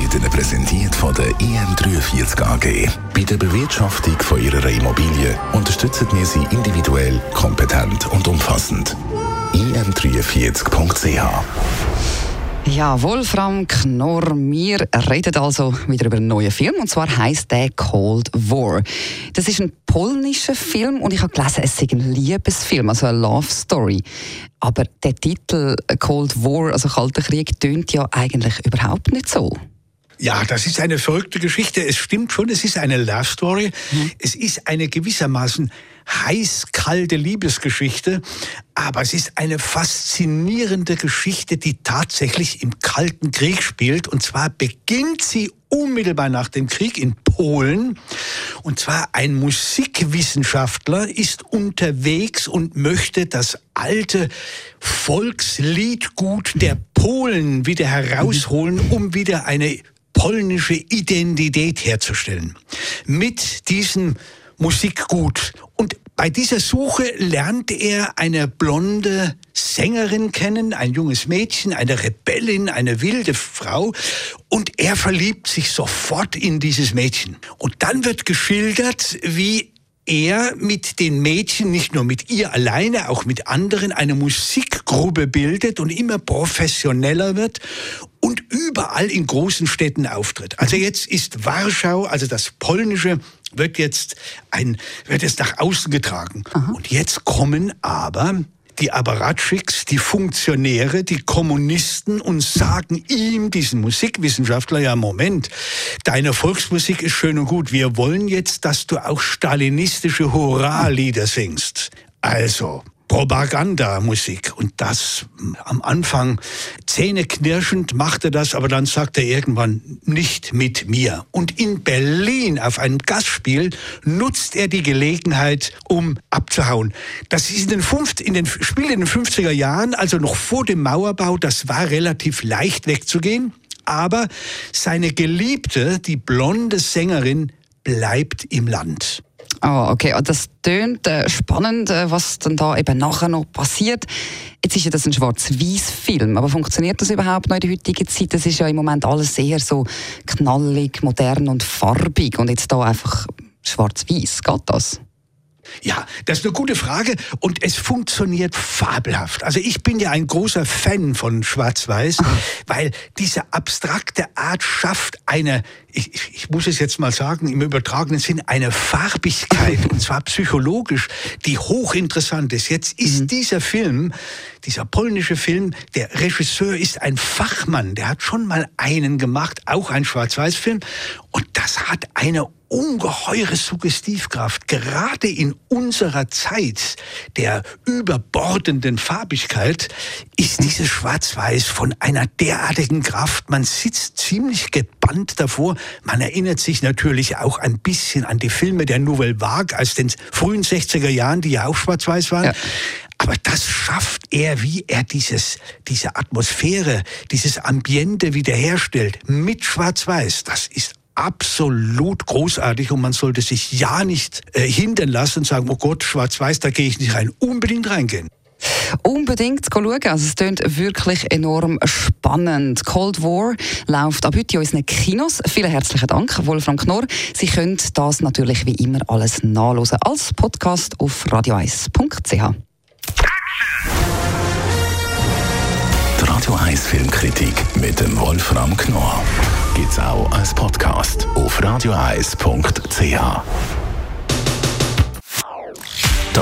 wird Ihnen präsentiert von der IM43 AG. Bei der Bewirtschaftung von Ihrer Immobilie unterstützen wir Sie individuell, kompetent und umfassend. im43.ch ja, Wolfram Knorr, wir reden also wieder über einen neuen Film und zwar heißt der Cold War. Das ist ein polnischer Film und ich habe gelesen, es ist ein Liebesfilm, also eine Love Story. Aber der Titel Cold War, also Kalter Krieg, tönt ja eigentlich überhaupt nicht so. Ja, das ist eine verrückte Geschichte. Es stimmt schon, es ist eine Love Story. Mhm. Es ist eine gewissermaßen heiß-kalte Liebesgeschichte, aber es ist eine faszinierende Geschichte, die tatsächlich im Kalten Krieg spielt. Und zwar beginnt sie unmittelbar nach dem Krieg in Polen. Und zwar ein Musikwissenschaftler ist unterwegs und möchte das alte Volksliedgut der Polen wieder herausholen, um wieder eine polnische Identität herzustellen. Mit diesem Musikgut. Und bei dieser Suche lernt er eine blonde Sängerin kennen, ein junges Mädchen, eine Rebellin, eine wilde Frau. Und er verliebt sich sofort in dieses Mädchen. Und dann wird geschildert, wie er mit den Mädchen, nicht nur mit ihr alleine, auch mit anderen, eine Musikgruppe bildet und immer professioneller wird und überall in großen Städten auftritt. Also jetzt ist Warschau, also das polnische, wird jetzt ein, wird jetzt nach außen getragen. Aha. Und jetzt kommen aber die Apparatschicks, die Funktionäre, die Kommunisten und sagen ihm, diesen Musikwissenschaftler, ja Moment, deine Volksmusik ist schön und gut, wir wollen jetzt, dass du auch stalinistische Hurra-Lieder singst. Also, Propagandamusik. Und das am Anfang zähneknirschend machte das, aber dann sagte er irgendwann nicht mit mir. Und in Berlin auf einem Gastspiel nutzt er die Gelegenheit, um abzuhauen. Das ist in den, fünf, in den Spiel in den 50er Jahren, also noch vor dem Mauerbau, das war relativ leicht wegzugehen. Aber seine Geliebte, die blonde Sängerin, bleibt im Land. Oh, okay. Ah, das tönt äh, spannend, äh, was dann da eben nachher noch passiert. Jetzt ist ja das ein Schwarz-Weiß-Film, aber funktioniert das überhaupt noch in der heutigen Zeit? Das ist ja im Moment alles sehr so knallig, modern und farbig und jetzt da einfach Schwarz-Weiß. Geht das? Ja, das ist eine gute Frage und es funktioniert fabelhaft. Also ich bin ja ein großer Fan von Schwarz-Weiß, weil diese abstrakte Art schafft eine, ich, ich muss es jetzt mal sagen, im übertragenen Sinn, eine Farbigkeit und zwar psychologisch, die hochinteressant ist. Jetzt ist mhm. dieser Film, dieser polnische Film, der Regisseur ist ein Fachmann, der hat schon mal einen gemacht, auch ein Schwarz-Weiß-Film und das hat eine ungeheure Suggestivkraft, gerade in unserer Zeit der überbordenden Farbigkeit, ist dieses Schwarz-Weiß von einer derartigen Kraft. Man sitzt ziemlich gebannt davor. Man erinnert sich natürlich auch ein bisschen an die Filme der Nouvelle Vague aus den frühen 60er Jahren, die ja auch schwarz-weiß waren. Ja. Aber das schafft er, wie er dieses, diese Atmosphäre, dieses Ambiente wiederherstellt mit Schwarz-Weiß. Das ist absolut großartig und man sollte sich ja nicht äh, hindern lassen und sagen, oh Gott, schwarz-weiß, da gehe ich nicht rein. Unbedingt reingehen. Unbedingt schauen. Also es klingt wirklich enorm spannend. Cold War läuft ab heute in unseren Kinos. Vielen herzlichen Dank, Wolfram Knorr. Sie können das natürlich wie immer alles nachlesen als Podcast auf radio1.ch. Die Radio 1 Filmkritik mit dem Wolfram Knorr gibt es auch als Podcast auf radioeis.ch.